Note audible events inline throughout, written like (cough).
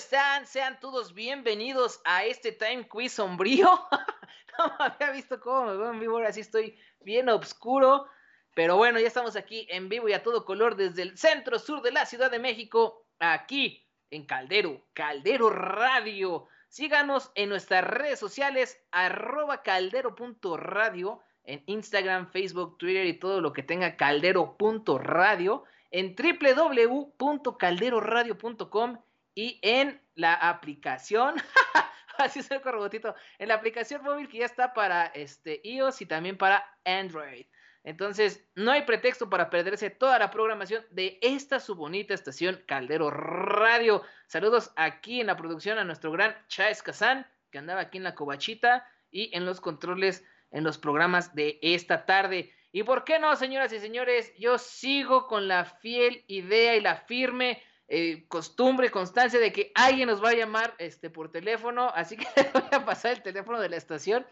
están? Sean todos bienvenidos a este Time Quiz sombrío. (laughs) no me había visto cómo me veo en vivo, ahora sí estoy bien oscuro. Pero bueno, ya estamos aquí en vivo y a todo color desde el centro sur de la Ciudad de México, aquí en Caldero, Caldero Radio. Síganos en nuestras redes sociales, arroba caldero.radio, en Instagram, Facebook, Twitter y todo lo que tenga caldero.radio en www.calderoradio.com y en la aplicación, (laughs) así es el robotito, en la aplicación móvil que ya está para este iOS y también para Android. Entonces, no hay pretexto para perderse toda la programación de esta su bonita estación Caldero Radio. Saludos aquí en la producción a nuestro gran Chávez Kazán, que andaba aquí en la cobachita y en los controles en los programas de esta tarde. ¿Y por qué no, señoras y señores? Yo sigo con la fiel idea y la firme eh, costumbre, constancia de que alguien nos va a llamar este, por teléfono, así que (laughs) voy a pasar el teléfono de la estación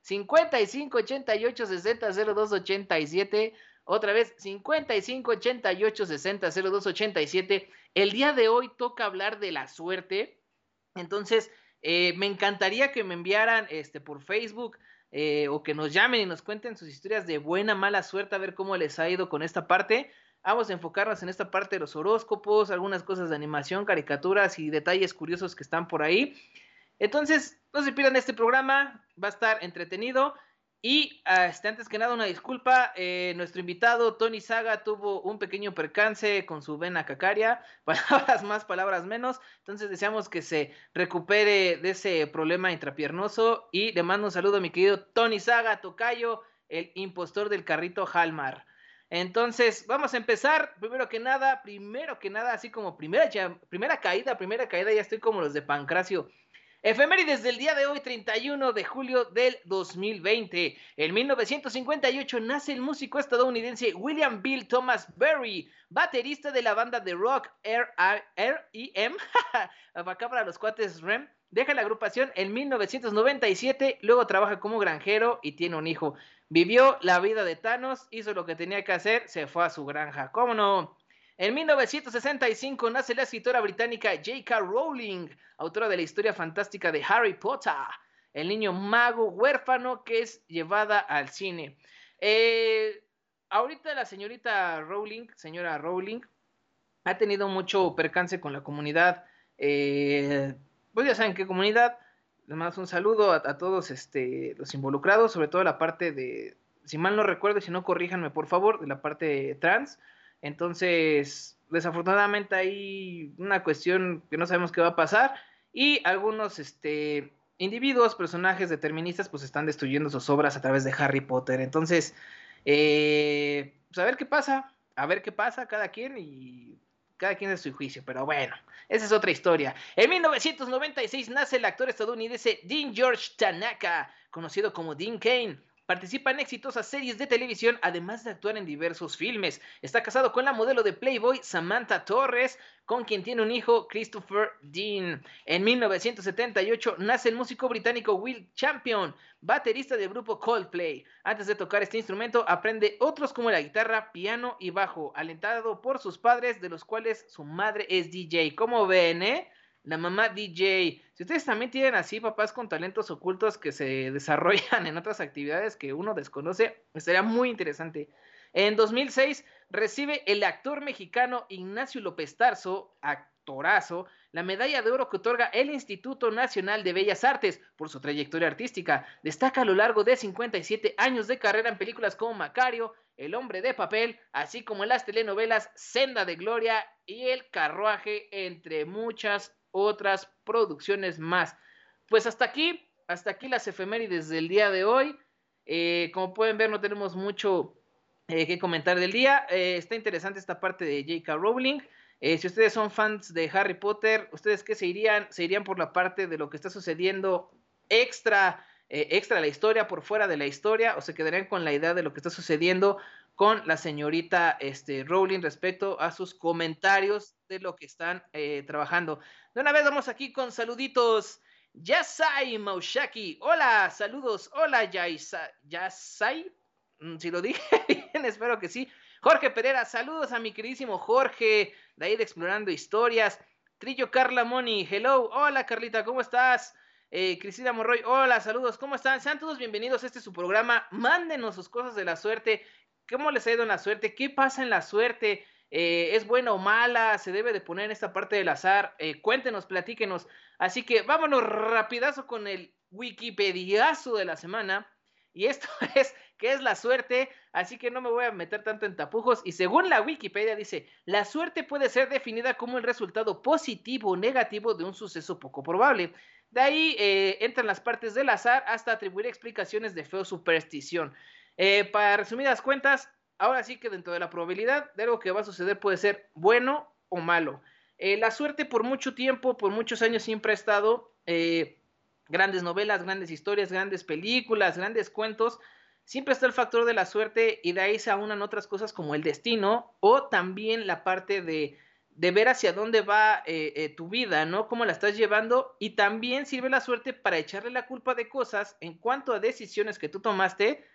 55 88 60 02 87. Otra vez, 55 88 60 02 87. El día de hoy toca hablar de la suerte. Entonces, eh, me encantaría que me enviaran este, por Facebook eh, o que nos llamen y nos cuenten sus historias de buena, mala suerte, a ver cómo les ha ido con esta parte. Vamos a enfocarnos en esta parte de los horóscopos, algunas cosas de animación, caricaturas y detalles curiosos que están por ahí. Entonces, no se pierdan este programa, va a estar entretenido. Y este, antes que nada, una disculpa. Eh, nuestro invitado Tony Saga tuvo un pequeño percance con su vena cacaria. (laughs) Palabras más, palabras menos. Entonces deseamos que se recupere de ese problema intrapiernoso. Y le mando un saludo a mi querido Tony Saga, Tocayo, el impostor del carrito Halmar. Entonces, vamos a empezar. Primero que nada, primero que nada, así como primera, primera caída, primera caída, ya estoy como los de Pancracio. Efemérides del día de hoy, 31 de julio del 2020. En 1958 nace el músico estadounidense William Bill Thomas Berry, baterista de la banda de rock R.E.M. (laughs) acá para los cuates REM. Deja la agrupación en 1997, luego trabaja como granjero y tiene un hijo. Vivió la vida de Thanos, hizo lo que tenía que hacer, se fue a su granja. ¿Cómo no? En 1965 nace la escritora británica J.K. Rowling, autora de la historia fantástica de Harry Potter, el niño mago huérfano que es llevada al cine. Eh, ahorita la señorita Rowling, señora Rowling, ha tenido mucho percance con la comunidad. Eh, pues ya saben qué comunidad. Les mando un saludo a, todos este, los involucrados, sobre todo la parte de, si mal no recuerdo, si no corríjanme por favor, de la parte trans. Entonces, desafortunadamente hay una cuestión que no sabemos qué va a pasar y algunos este, individuos, personajes deterministas, pues están destruyendo sus obras a través de Harry Potter. Entonces, eh, pues a ver qué pasa, a ver qué pasa cada quien y cada quien es su juicio, pero bueno, esa es otra historia. En 1996 nace el actor estadounidense Dean George Tanaka, conocido como Dean Kane Participa en exitosas series de televisión, además de actuar en diversos filmes. Está casado con la modelo de Playboy, Samantha Torres, con quien tiene un hijo, Christopher Dean. En 1978 nace el músico británico Will Champion, baterista del grupo Coldplay. Antes de tocar este instrumento, aprende otros como la guitarra, piano y bajo, alentado por sus padres, de los cuales su madre es DJ. Como ven, eh? La mamá DJ. Si ustedes también tienen así papás con talentos ocultos que se (laughs) desarrollan en otras actividades que uno desconoce, estaría muy interesante. En 2006 recibe el actor mexicano Ignacio López Tarso, actorazo, la medalla de oro que otorga el Instituto Nacional de Bellas Artes por su trayectoria artística. Destaca a lo largo de 57 años de carrera en películas como Macario, El hombre de papel, así como en las telenovelas Senda de Gloria y El carruaje, entre muchas otras producciones más. Pues hasta aquí, hasta aquí las efemérides del día de hoy. Eh, como pueden ver, no tenemos mucho eh, que comentar del día. Eh, está interesante esta parte de J.K. Rowling. si ustedes son fans de Harry Potter, ¿ustedes qué se irían? ¿Se irían por la parte de lo que está sucediendo extra, extra la historia, por fuera de la historia? ¿O se quedarían con la idea de lo que está sucediendo con la señorita este, Rowling respecto a sus comentarios de lo que están trabajando? De una vez vamos aquí con saluditos. Yasai Maushaki. Hola, saludos. Hola, Yasai. Mm, si lo dije (laughs) espero que sí. Jorge Pereira, saludos a mi queridísimo Jorge, de ahí Explorando Historias. Trillo Carla Moni, hello, hola Carlita, ¿cómo estás? Eh, Cristina Morroy, hola, saludos, ¿cómo están? Sean todos bienvenidos a este su programa. Mándenos sus cosas de la suerte. ¿Cómo les ha ido en la suerte? ¿Qué pasa en la suerte? Eh, ¿Es buena o mala? ¿Se debe de poner en esta parte del azar? Eh, cuéntenos, platíquenos. Así que vámonos rapidazo con el Wikipediazo de la semana. Y esto (laughs) es, ¿qué es la suerte? Así que no me voy a meter tanto en tapujos. Y según la Wikipedia dice, la suerte puede ser definida como el resultado positivo o negativo de un suceso poco probable. De ahí eh, entran las partes del azar hasta atribuir explicaciones de feo superstición. Eh, para resumidas cuentas, ahora sí que dentro de la probabilidad de algo que va a suceder puede ser bueno o malo. Eh, la suerte por mucho tiempo, por muchos años siempre ha estado grandes novelas, grandes historias, grandes películas, grandes cuentos, siempre está el factor de la suerte y de ahí se aunan otras cosas como el destino o también la parte de, de ver hacia dónde va eh, eh, tu vida, ¿no? Cómo la estás llevando y también sirve la suerte para echarle la culpa de cosas en cuanto a decisiones que tú tomaste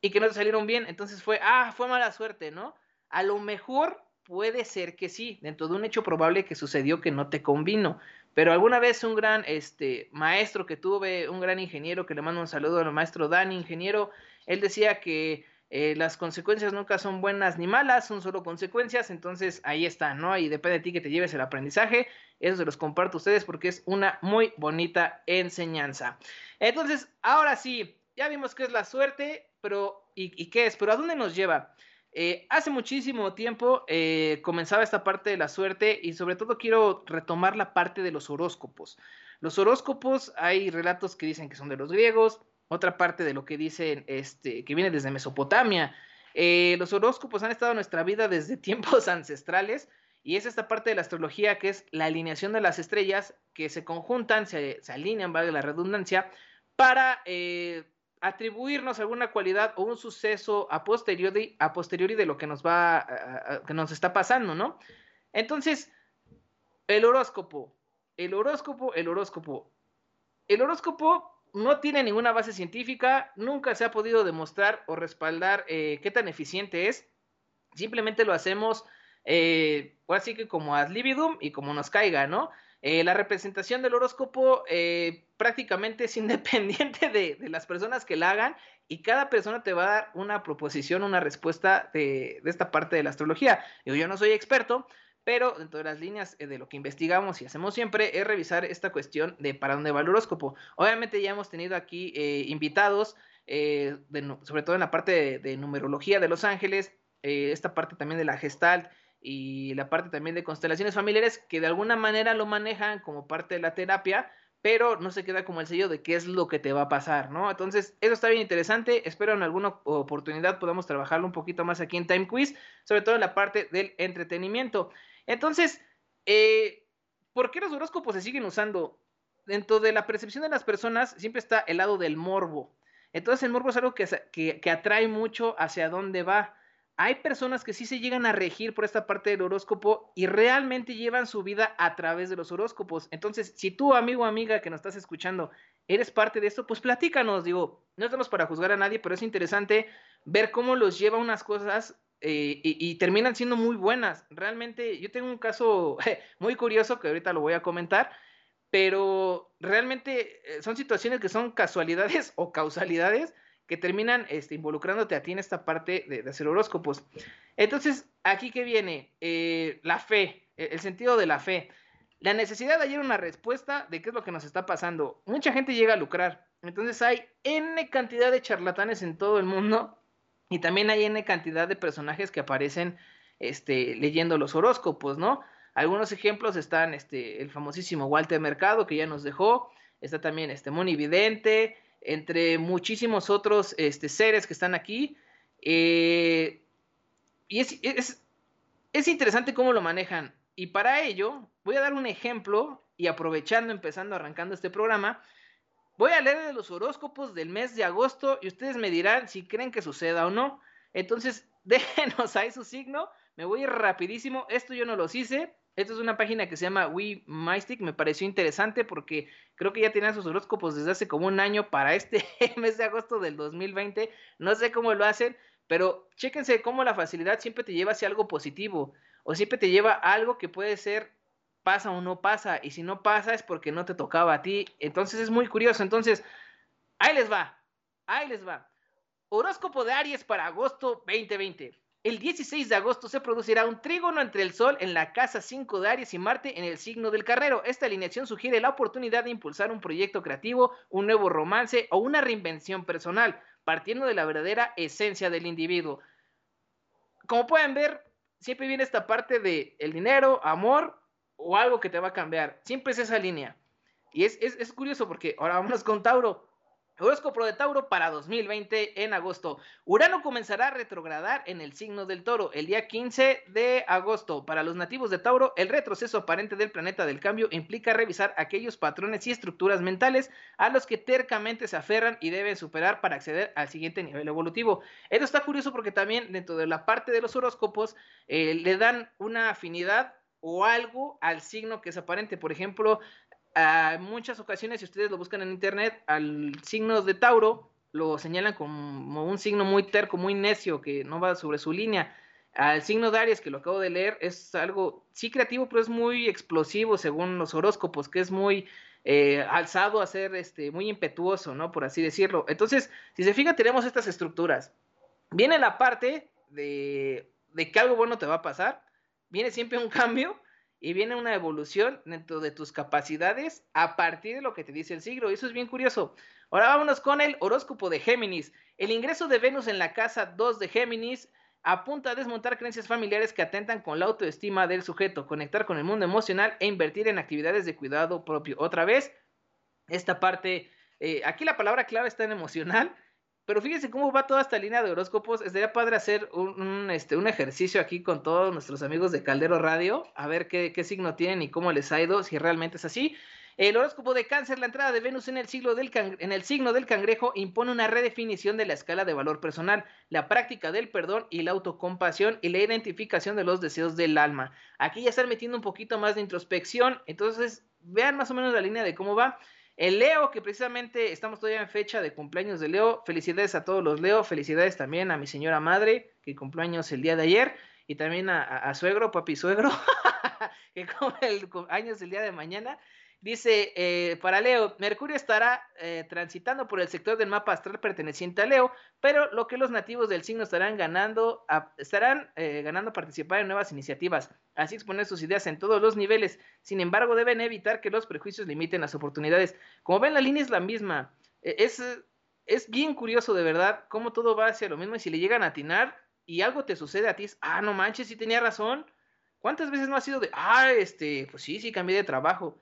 y que no te salieron bien. Entonces fue, ah, fue mala suerte, ¿no? A lo mejor puede ser que sí, dentro de un hecho probable que sucedió que no te convino. Pero alguna vez un gran este, maestro que tuve, un gran ingeniero, que le mando un saludo al maestro Dani, ingeniero, él decía que eh, las consecuencias nunca son buenas ni malas, son solo consecuencias, entonces ahí está, ¿no? Y depende de ti que te lleves el aprendizaje, eso se los comparto a ustedes porque es una muy bonita enseñanza. Entonces, ahora sí, ya vimos qué es la suerte, pero ¿y, qué es? Pero ¿a dónde nos lleva? Eh, hace muchísimo tiempo eh, comenzaba esta parte de la suerte y sobre todo quiero retomar la parte de los horóscopos. Los horóscopos, hay relatos que dicen que son de los griegos, otra parte de lo que dicen este, que viene desde Mesopotamia. Eh, los horóscopos han estado en nuestra vida desde (laughs) tiempos ancestrales y es esta parte de la astrología que es la alineación de las estrellas que se conjuntan, se alinean, vale la redundancia, para atribuirnos alguna cualidad o un suceso a posteriori, a posteriori de lo que nos va, que nos está pasando, ¿no? Entonces, el horóscopo, el horóscopo, el horóscopo. El horóscopo no tiene ninguna base científica, nunca se ha podido demostrar o respaldar eh, qué tan eficiente es. Simplemente lo hacemos, eh, así que como ad libidum y como nos caiga, ¿no? Eh, la representación del horóscopo eh, prácticamente es (laughs) independiente de, las personas que la hagan y cada persona te va a dar una proposición, una respuesta de, esta parte de la astrología. Yo, no soy experto, pero dentro de las líneas eh, de lo que investigamos y hacemos siempre es revisar esta cuestión de para dónde va el horóscopo. Obviamente ya hemos tenido aquí invitados, sobre todo en la parte de numerología de Los Ángeles, esta parte también de la gestalt y la parte también de constelaciones familiares que de alguna manera lo manejan como parte de la terapia, pero no se queda como el sello de qué es lo que te va a pasar, ¿no? Entonces, eso está bien interesante. Espero en alguna oportunidad podamos trabajarlo un poquito más aquí en Time Quiz, sobre todo en la parte del entretenimiento. Entonces, eh, ¿por qué los horóscopos se siguen usando? Dentro de la percepción de las personas siempre está el lado del morbo. Entonces, el morbo es algo que, que, que atrae mucho hacia dónde va hay personas que sí se llegan a regir por esta parte del horóscopo y realmente llevan su vida a través de los horóscopos. Entonces, si tú, amigo o amiga que nos estás escuchando, eres parte de esto, pues platícanos. Digo, no estamos para juzgar a nadie, pero es interesante ver cómo los lleva unas cosas eh, y, terminan siendo muy buenas. Realmente, yo tengo un caso (laughs) muy curioso que ahorita lo voy a comentar, pero realmente eh, son situaciones que son casualidades (laughs) o causalidades que terminan este, involucrándote a ti en esta parte de, hacer horóscopos. Entonces, aquí que viene eh, la fe, e, el sentido de la fe. La necesidad de hallar una respuesta de qué es lo que nos está pasando. Mucha gente llega a lucrar. Entonces hay N cantidad de charlatanes en todo el mundo y también hay N cantidad de personajes que aparecen este, leyendo los horóscopos, ¿no? Algunos ejemplos están este, el famosísimo Walter Mercado, que ya nos dejó. Está también este Moni Vidente, entre muchísimos otros este, seres que están aquí. Eh, y es, es, interesante cómo lo manejan. Y para ello, voy a dar un ejemplo y aprovechando, empezando, arrancando este programa, voy a leer de los horóscopos del mes de agosto y ustedes me dirán si creen que suceda o no. Entonces, (laughs) déjenos ahí su signo. Me voy rapidísimo. Esto yo no los hice. Esto es una página que se llama We Me pareció interesante porque creo que ya tenían sus horóscopos desde hace como un año para este (laughs) mes de agosto del 2020. No sé cómo lo hacen, pero chéquense cómo la facilidad siempre te lleva hacia algo positivo o siempre te lleva a algo que puede ser pasa o no pasa, y si no pasa es porque no te tocaba a ti. Entonces es muy curioso. Entonces, ahí les va, ahí les va. Horóscopo de Aries para agosto 2020. El 16 de agosto se producirá un trígono entre el Sol en la casa 5 de Aries y Marte en el signo del carnero. Esta alineación sugiere la oportunidad de impulsar un proyecto creativo, un nuevo romance o una reinvención personal, partiendo de la verdadera esencia del individuo. Como pueden ver, siempre viene esta parte de el dinero, amor o algo que te va a cambiar. Siempre es esa línea. Y es, es, curioso porque ahora vamos con Tauro. Horóscopo de Tauro para 2020 en agosto. Urano comenzará a retrogradar en el signo del toro el día 15 de agosto. Para los nativos de Tauro, el retroceso aparente del planeta del cambio implica revisar aquellos patrones y estructuras mentales a los que tercamente se aferran y deben superar para acceder al siguiente nivel evolutivo. Esto está curioso porque también dentro de la parte de los horóscopos eh, le dan una afinidad o algo al signo que es aparente. Por ejemplo, a muchas ocasiones, si ustedes lo buscan en internet, al signo de Tauro lo señalan como un signo muy terco, muy necio, que no va sobre su línea. Al signo de Aries, que lo acabo de leer, es algo, sí creativo, pero es muy explosivo según los horóscopos, que es muy eh, alzado a ser este, muy impetuoso, ¿no? Por así decirlo. Entonces, si se fija, tenemos estas estructuras. Viene la parte de, de que algo bueno te va a pasar, viene siempre un (laughs) cambio, y viene una evolución dentro de tus capacidades a partir de lo que te dice el siglo. Eso es bien curioso. Ahora vámonos con el horóscopo de Géminis. El ingreso de Venus en la casa 2 de Géminis apunta a desmontar creencias familiares que atentan con la autoestima del sujeto, conectar con el mundo emocional e invertir en actividades de cuidado propio. Otra vez, esta parte, eh, aquí la palabra clave está en emocional pero fíjense cómo va toda esta línea de horóscopos. Estaría padre hacer un, este, un ejercicio aquí con todos nuestros amigos de Caldero Radio, a ver qué, signo tienen y cómo les ha ido, si realmente es así. El horóscopo de cáncer, la entrada de Venus en el, siglo del en el signo del cangrejo impone una redefinición de la escala de valor personal, la práctica del perdón y la autocompasión y la identificación de los deseos del alma. Aquí ya están metiendo un poquito más de introspección, entonces vean más o menos la línea de cómo va. El Leo, que precisamente estamos todavía en fecha de cumpleaños de Leo. Felicidades a todos los Leo. Felicidades también a mi señora madre, que cumpleaños el día de ayer. Y también a, suegro, papi suegro, (laughs) que cumple el años el día de mañana. Dice, eh, para Leo, Mercurio estará eh, transitando por el sector del mapa astral perteneciente a Leo, pero lo que los nativos del signo estarán ganando, estarán eh, ganando participar en nuevas iniciativas, así exponer sus ideas en todos los niveles. Sin embargo, deben evitar que los prejuicios limiten las oportunidades. Como ven, la línea es la misma. E, es, es bien curioso, de verdad, cómo todo va hacia lo mismo y si le llegan a atinar y algo te sucede a ti, es, ah, no manches, sí tenía razón. ¿Cuántas veces no ha sido de, ah, este, pues sí, sí cambié de trabajo?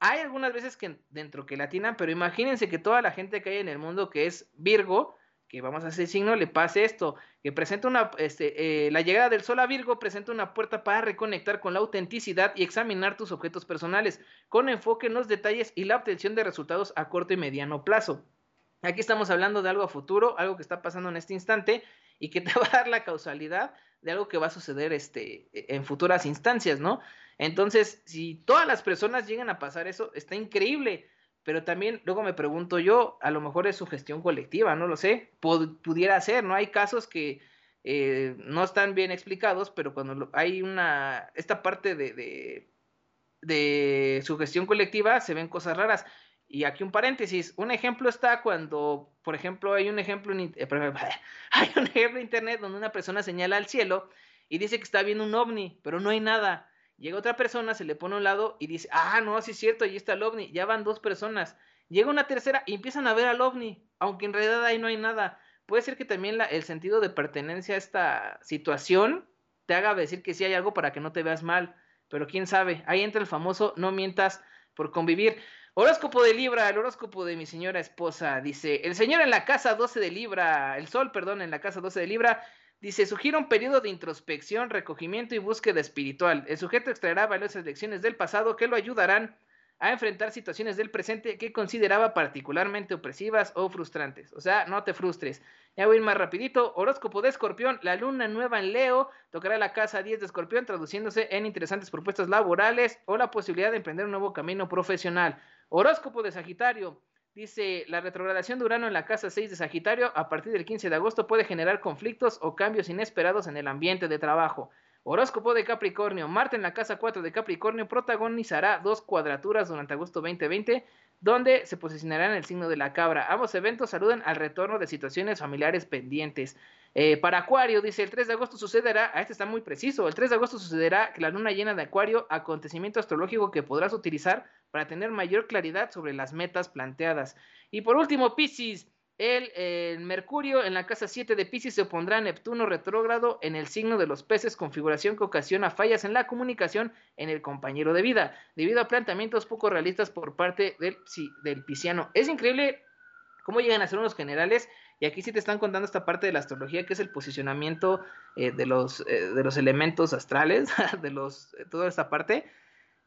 Hay algunas veces que dentro que latinan, pero imagínense que toda la gente que hay en el mundo que es Virgo, que vamos a hacer signo, le pase esto, que presenta una, este, eh, la llegada del sol a Virgo presenta una puerta para reconectar con la autenticidad y examinar tus objetos personales, con enfoque en los detalles y la obtención de resultados a corto y mediano plazo. Aquí estamos hablando de algo a futuro, algo que está pasando en este instante y que te (laughs) va a dar la causalidad de algo que va a suceder este, en futuras instancias, ¿no? Entonces, si todas las personas llegan a pasar eso, está increíble. Pero también luego me pregunto yo, a lo mejor es su gestión colectiva, no lo sé. pudiera ser, ¿no? Hay casos que eh, no están bien explicados, pero cuando hay una, esta parte de, de, de su gestión colectiva se ven cosas raras. Y aquí un paréntesis, un ejemplo está cuando, por ejemplo, hay un ejemplo en, eh, (laughs) hay un internet donde una persona señala al cielo y dice que está viendo un ovni, pero no hay nada. Llega otra persona, se le pone a un lado y dice, ah, no, sí es cierto, ahí está el ovni. Ya van dos personas. Llega una tercera y empiezan a ver al ovni, aunque en realidad ahí no hay nada. Puede ser que también el sentido de pertenencia a esta situación te haga decir que sí hay algo para que no te veas mal. Pero quién sabe, ahí entra el famoso no mientas por convivir. Horóscopo de Libra, el horóscopo de mi señora esposa, dice, el señor en la casa 12 de Libra, el sol, perdón, en la casa 12 de Libra, Dice, sugiere un periodo de introspección, recogimiento y búsqueda espiritual. El sujeto extraerá valiosas lecciones del pasado que lo ayudarán a enfrentar situaciones del presente que consideraba particularmente opresivas o frustrantes. O sea, no te frustres. Ya voy a ir más rapidito. Horóscopo de Escorpión, la luna nueva en Leo tocará la casa 10 de Escorpión, traduciéndose en interesantes propuestas laborales o la posibilidad de emprender un nuevo camino profesional. Horóscopo de Sagitario, Dice, la retrogradación de Urano en la casa 6 de Sagitario a partir del 15 de agosto puede generar conflictos o cambios inesperados en el ambiente de trabajo. Horóscopo de Capricornio. Marte en la casa 4 de Capricornio protagonizará dos cuadraturas durante agosto 2020, donde se posicionará en el signo de la cabra. Ambos eventos saludan al retorno de situaciones familiares pendientes. Eh, para Acuario, dice, el 3 de agosto sucederá, a este está muy preciso, el 3 de agosto sucederá que la luna llena de Acuario, acontecimiento astrológico que podrás utilizar para tener mayor claridad sobre las metas planteadas. Y por último, Pisces, el, Mercurio en la casa 7 de Pisces se opondrá a Neptuno retrógrado en el signo de los peces, configuración que ocasiona fallas en la comunicación en el compañero de vida, debido a planteamientos poco realistas por parte del, del pisciano. Es increíble cómo llegan a ser unos generales, y aquí sí te están contando esta parte de la astrología, que es el posicionamiento eh, de, los, eh, de los elementos astrales, (laughs) de los, toda esta parte.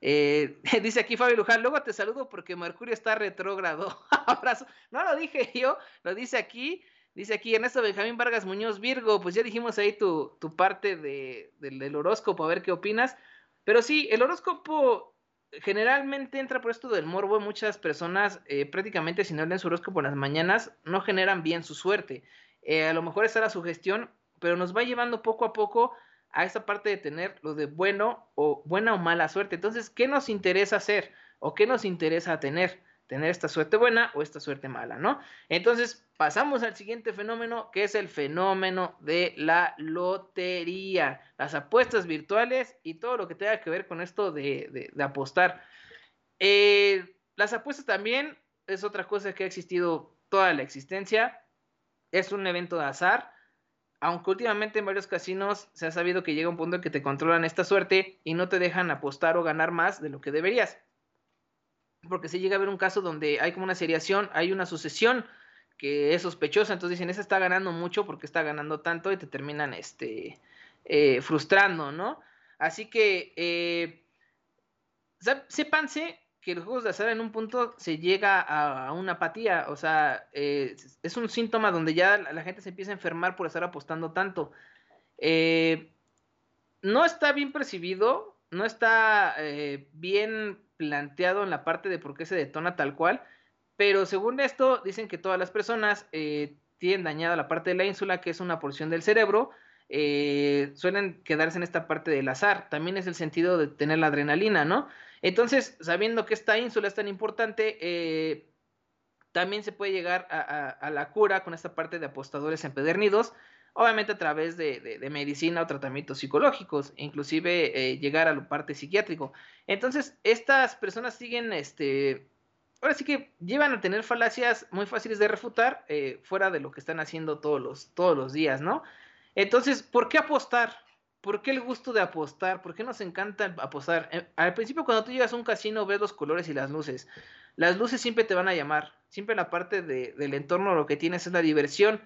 Eh, (laughs) dice aquí Fabio Luján, luego te saludo porque Mercurio está retrógrado. (laughs) Abrazo. No lo dije yo, lo dice aquí. Dice aquí Ernesto Benjamín Vargas Muñoz Virgo, pues ya dijimos ahí tu, tu parte de, del horóscopo, a ver qué opinas. Pero sí, el horóscopo generalmente entra por esto del morbo. Muchas personas, eh, prácticamente si no leen su horóscopo en las mañanas, no generan bien su suerte. Eh, a lo mejor está la sugestión, pero nos va llevando poco a poco a esa parte de tener lo de bueno o buena o mala suerte. Entonces, ¿qué nos interesa hacer o qué nos interesa tener? Tener esta suerte buena o esta suerte mala, ¿no? Entonces, pasamos al siguiente fenómeno, que es el fenómeno de la lotería, las apuestas virtuales y todo lo que tenga que ver con esto de, apostar. Eh, las apuestas también es otra cosa que ha existido toda la existencia. Es un evento de azar aunque últimamente en varios casinos se ha sabido que llega un punto en que te controlan esta suerte y no te dejan apostar o ganar más de lo que deberías. Porque si llega a haber un caso donde hay como una seriación, hay una sucesión que es sospechosa, entonces dicen, ese está ganando mucho porque está ganando tanto y te terminan este, eh, frustrando, ¿no? Así que eh, sépanse que los juegos de azar en un punto se llega a, una apatía, o sea, eh, es un síntoma donde ya la, gente se empieza a enfermar por estar apostando tanto. Eh, no está bien percibido, no está bien planteado en la parte de por qué se detona tal cual, pero según esto dicen que todas las personas tienen dañada la parte de la ínsula, que es una porción del cerebro, suelen quedarse en esta parte del azar. También es el sentido de tener la adrenalina, ¿no? Entonces, sabiendo que esta ínsula es tan importante, eh, también se puede llegar a, la cura con esta parte de apostadores empedernidos, obviamente a través de, medicina o tratamientos psicológicos, inclusive eh, llegar a la parte psiquiátrico. Entonces, estas personas siguen, este, ahora sí que llevan a tener falacias muy fáciles de refutar, eh, fuera de lo que están haciendo todos los, todos los días, ¿no? Entonces, ¿por qué apostar? ¿Por qué el gusto de apostar? ¿Por qué nos encanta apostar? Eh, al principio cuando tú llegas a un casino ves los colores y las luces. Las luces siempre te van a llamar. Siempre la parte del entorno lo que tienes es la diversión.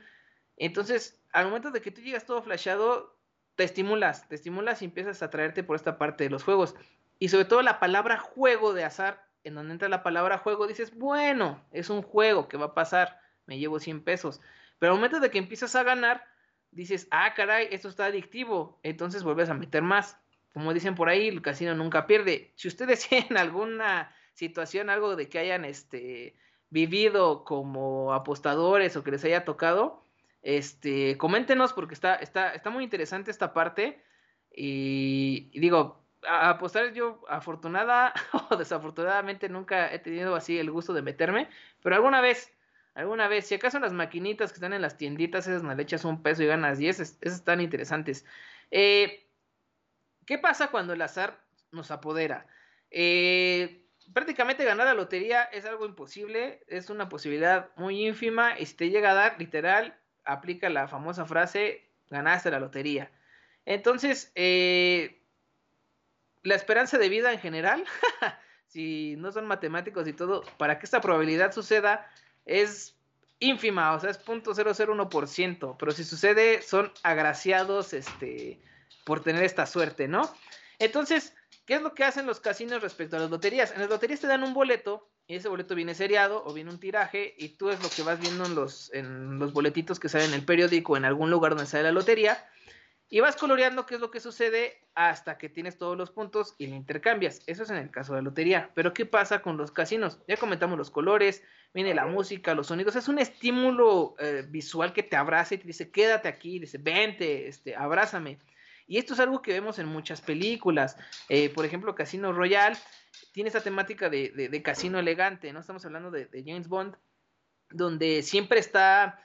Entonces, al momento de que tú llegas todo flashado, te estimulas, te estimulas y empiezas a atraerte por esta parte de los juegos. Y sobre todo la palabra juego de azar, en donde entra la palabra juego, dices, bueno, es un juego que va a pasar, me llevo 100 pesos. Pero al momento de que empiezas a ganar, dices, ah, caray, esto está adictivo, entonces vuelves a meter más. Como dicen por ahí, el casino nunca pierde. Si ustedes (laughs) tienen alguna situación, algo de que hayan este, vivido como apostadores o que les haya tocado, este, coméntenos porque está, está, está muy interesante esta parte. Y, digo, a apostar yo afortunada (laughs) o desafortunadamente nunca he tenido así el gusto de meterme, pero alguna vez alguna vez. Si acaso las maquinitas que están en las tienditas, esas echas un peso y ganas 10, esas están interesantes. Eh, ¿Qué pasa cuando el azar nos apodera? Eh, prácticamente ganar la lotería es algo imposible, es una posibilidad muy ínfima y si te llega a dar, literal, aplica la famosa frase, ganaste la lotería. Entonces, eh, la esperanza de vida en general, (laughs) si no son matemáticos y todo, para que esta probabilidad suceda, es ínfima, o sea, es .001%, pero si sucede son agraciados este, por tener esta suerte, ¿no? Entonces, ¿qué es lo que hacen los casinos respecto a las loterías? En las loterías te dan un boleto y ese boleto viene seriado o viene un tiraje y tú es lo que vas viendo en los, en los boletitos que salen en el periódico en algún lugar donde sale la lotería y vas coloreando qué es lo que sucede hasta que tienes todos los puntos y lo intercambias. Eso es en el caso de la lotería. Pero ¿qué pasa con los casinos? Ya comentamos los colores, viene la música, los sonidos. Es un estímulo eh, visual que te abraza y te dice, quédate aquí, dice, vente, este, abrázame. Y esto es algo que vemos en muchas películas. Eh, por ejemplo, Casino Royale tiene esta temática de, casino elegante, ¿no? Estamos hablando de, James Bond, donde siempre está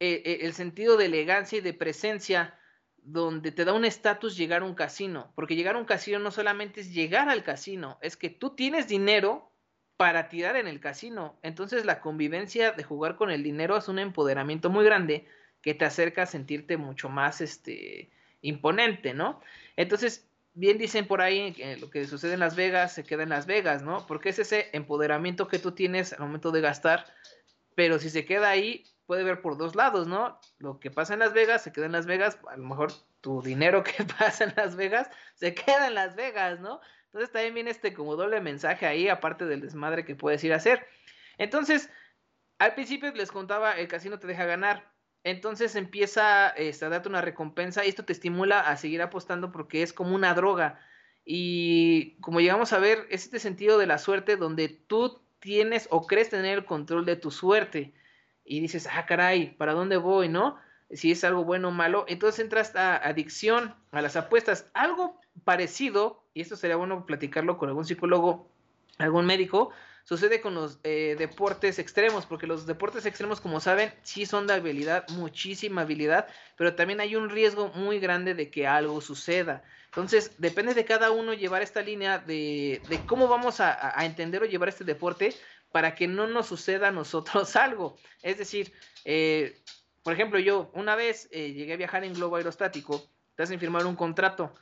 eh, eh, el sentido de elegancia y de presencia, donde te da un estatus llegar a un casino, porque llegar a un casino no solamente es llegar al casino, es que tú tienes dinero para tirar en el casino. Entonces la convivencia de jugar con el dinero es un empoderamiento muy grande que te acerca a sentirte mucho más este, imponente, ¿no? Entonces, bien dicen por ahí que lo que sucede en Las Vegas se queda en Las Vegas, ¿no? Porque es ese empoderamiento que tú tienes al momento de gastar, pero si se queda ahí, puede ver por dos lados, ¿no? Lo que pasa en Las Vegas se queda en Las Vegas, a lo mejor tu dinero que (laughs) pasa en Las Vegas se queda en Las Vegas, ¿no? Entonces también viene este como doble mensaje ahí, aparte del desmadre que puedes ir a hacer. Entonces, al principio les contaba, el casino te deja ganar. Entonces empieza este, a darte una recompensa y esto te estimula a seguir apostando porque es como una droga. Y como llegamos a ver, es este sentido de la suerte donde tú tienes o crees tener el control de tu suerte. Y dices, ah, caray, ¿para dónde voy, no? Si es algo bueno o malo. Entonces entra esta adicción a las apuestas. Algo parecido, y esto sería bueno platicarlo con algún psicólogo, algún médico, sucede con los eh, deportes extremos, porque los deportes extremos, como saben, sí son de habilidad, muchísima habilidad, pero también hay un riesgo muy grande de que algo suceda. Entonces, depende de cada uno llevar esta línea de, de cómo vamos a, entender o llevar este deporte para que no nos suceda a nosotros (laughs) algo. Es decir, eh, por ejemplo, yo una vez eh, llegué a viajar en globo aerostático, te hacen firmar un contrato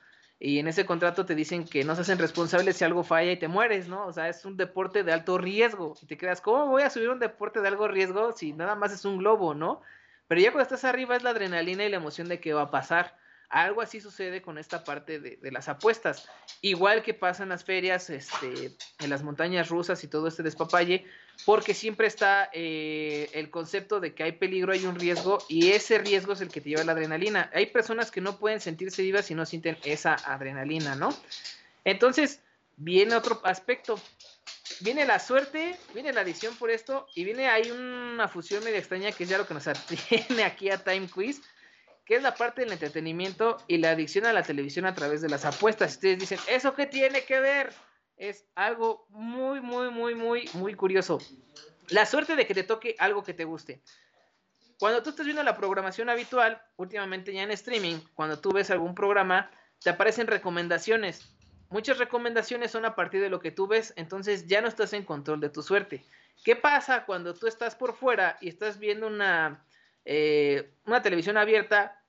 y en ese contrato te dicen que no se hacen responsables si algo falla y te mueres, ¿no? O sea, es un deporte de alto riesgo. Y te quedas, ¿cómo voy a subir un deporte de algo riesgo si nada más es un globo, ¿no? Pero ya cuando estás arriba es la adrenalina y la emoción de qué va a pasar. Algo así sucede con esta parte de, las apuestas. Igual que pasa en las ferias, este, en las montañas rusas y todo este despapalle, porque siempre está eh, el concepto de que hay peligro, hay un riesgo, y ese riesgo es el que te lleva la adrenalina. Hay personas que no pueden sentirse vivas si no sienten esa adrenalina, ¿no? Entonces, viene otro aspecto. Viene la suerte, viene la adicción por esto, y viene ahí una fusión medio extraña que es ya lo que nos (laughs) atiene aquí a Time Quiz que es la parte del entretenimiento y la adicción a la televisión a través de las apuestas. Ustedes dicen, ¿eso qué tiene que ver? Es algo muy, muy, muy, muy, muy curioso. La suerte de que te toque algo que te guste. Cuando tú estás viendo la programación habitual, últimamente ya en streaming, cuando tú ves algún programa, te aparecen recomendaciones. Muchas recomendaciones son a partir de lo que tú ves, entonces ya no estás en control de tu suerte. ¿Qué pasa cuando tú estás por fuera y estás viendo una, eh, una televisión abierta,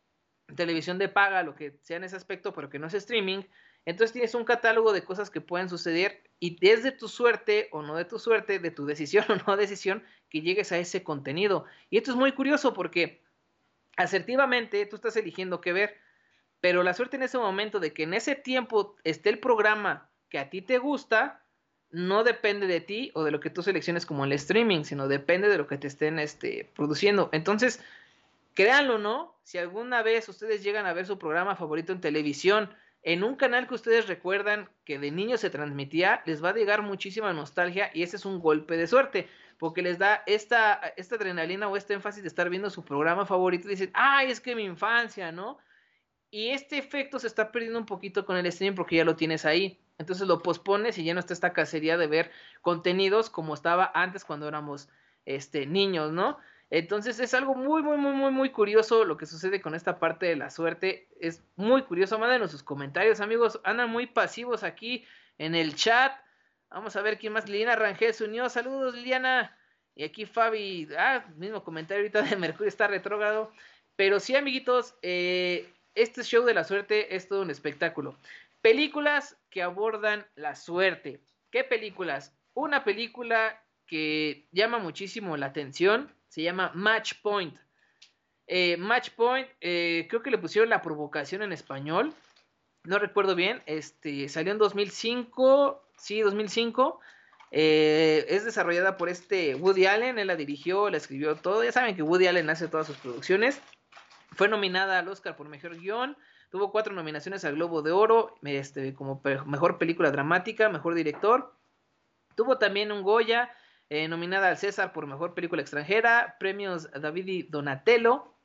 televisión de paga, lo que sea en ese aspecto, pero que no es streaming, entonces tienes un catálogo de cosas que pueden suceder y es de tu suerte o no de tu suerte, de tu (laughs) decisión o no decisión, que llegues a ese contenido. Y esto es muy curioso porque asertivamente tú estás eligiendo qué ver, pero la suerte en ese momento de que en ese tiempo esté el programa que a ti te gusta, no depende de ti o de lo que tú selecciones como el streaming, sino depende de lo que te estén este, produciendo. Entonces, créanlo, ¿no? Si alguna vez ustedes llegan a ver su programa favorito en televisión, en un canal que ustedes recuerdan que de niño se transmitía, les va a llegar muchísima nostalgia y ese es un golpe de suerte, porque les da esta, esta adrenalina o este énfasis de estar viendo su programa favorito y dicen, ay, es que mi infancia, ¿no? Y este efecto se está perdiendo un poquito con el streaming porque ya lo tienes ahí. Entonces lo pospones y ya no está esta cacería de ver contenidos como estaba antes cuando éramos este, niños, ¿no? Entonces es algo muy, muy, muy, muy, muy curioso lo que sucede con esta parte de la suerte. Es muy curioso. Mándenos sus comentarios, amigos. Andan muy pasivos aquí en el chat. Vamos a ver quién más. Liliana Rangel se unió. Saludos, Liliana. Y aquí Fabi. Ah, mismo comentario ahorita de Mercurio está retrógrado. Pero sí, amiguitos, eh, este show de la suerte es todo un espectáculo. Películas que abordan la suerte. ¿Qué películas? Una película que llama muchísimo la atención se llama Match Point. Eh, Match Point, eh, creo que le pusieron la provocación en español. No recuerdo bien. Este, salió en 2005. Sí, 2005. Eh, es desarrollada por este Woody Allen. Él la dirigió, la escribió todo. Ya saben que Woody Allen hace todas sus producciones. Fue nominada al Oscar por Mejor Guión. Tuvo cuatro nominaciones al Globo de Oro, este, como Mejor Película Dramática, Mejor Director. Tuvo también un Goya, eh, nominada al César por Mejor Película Extranjera, premios David y Donatello.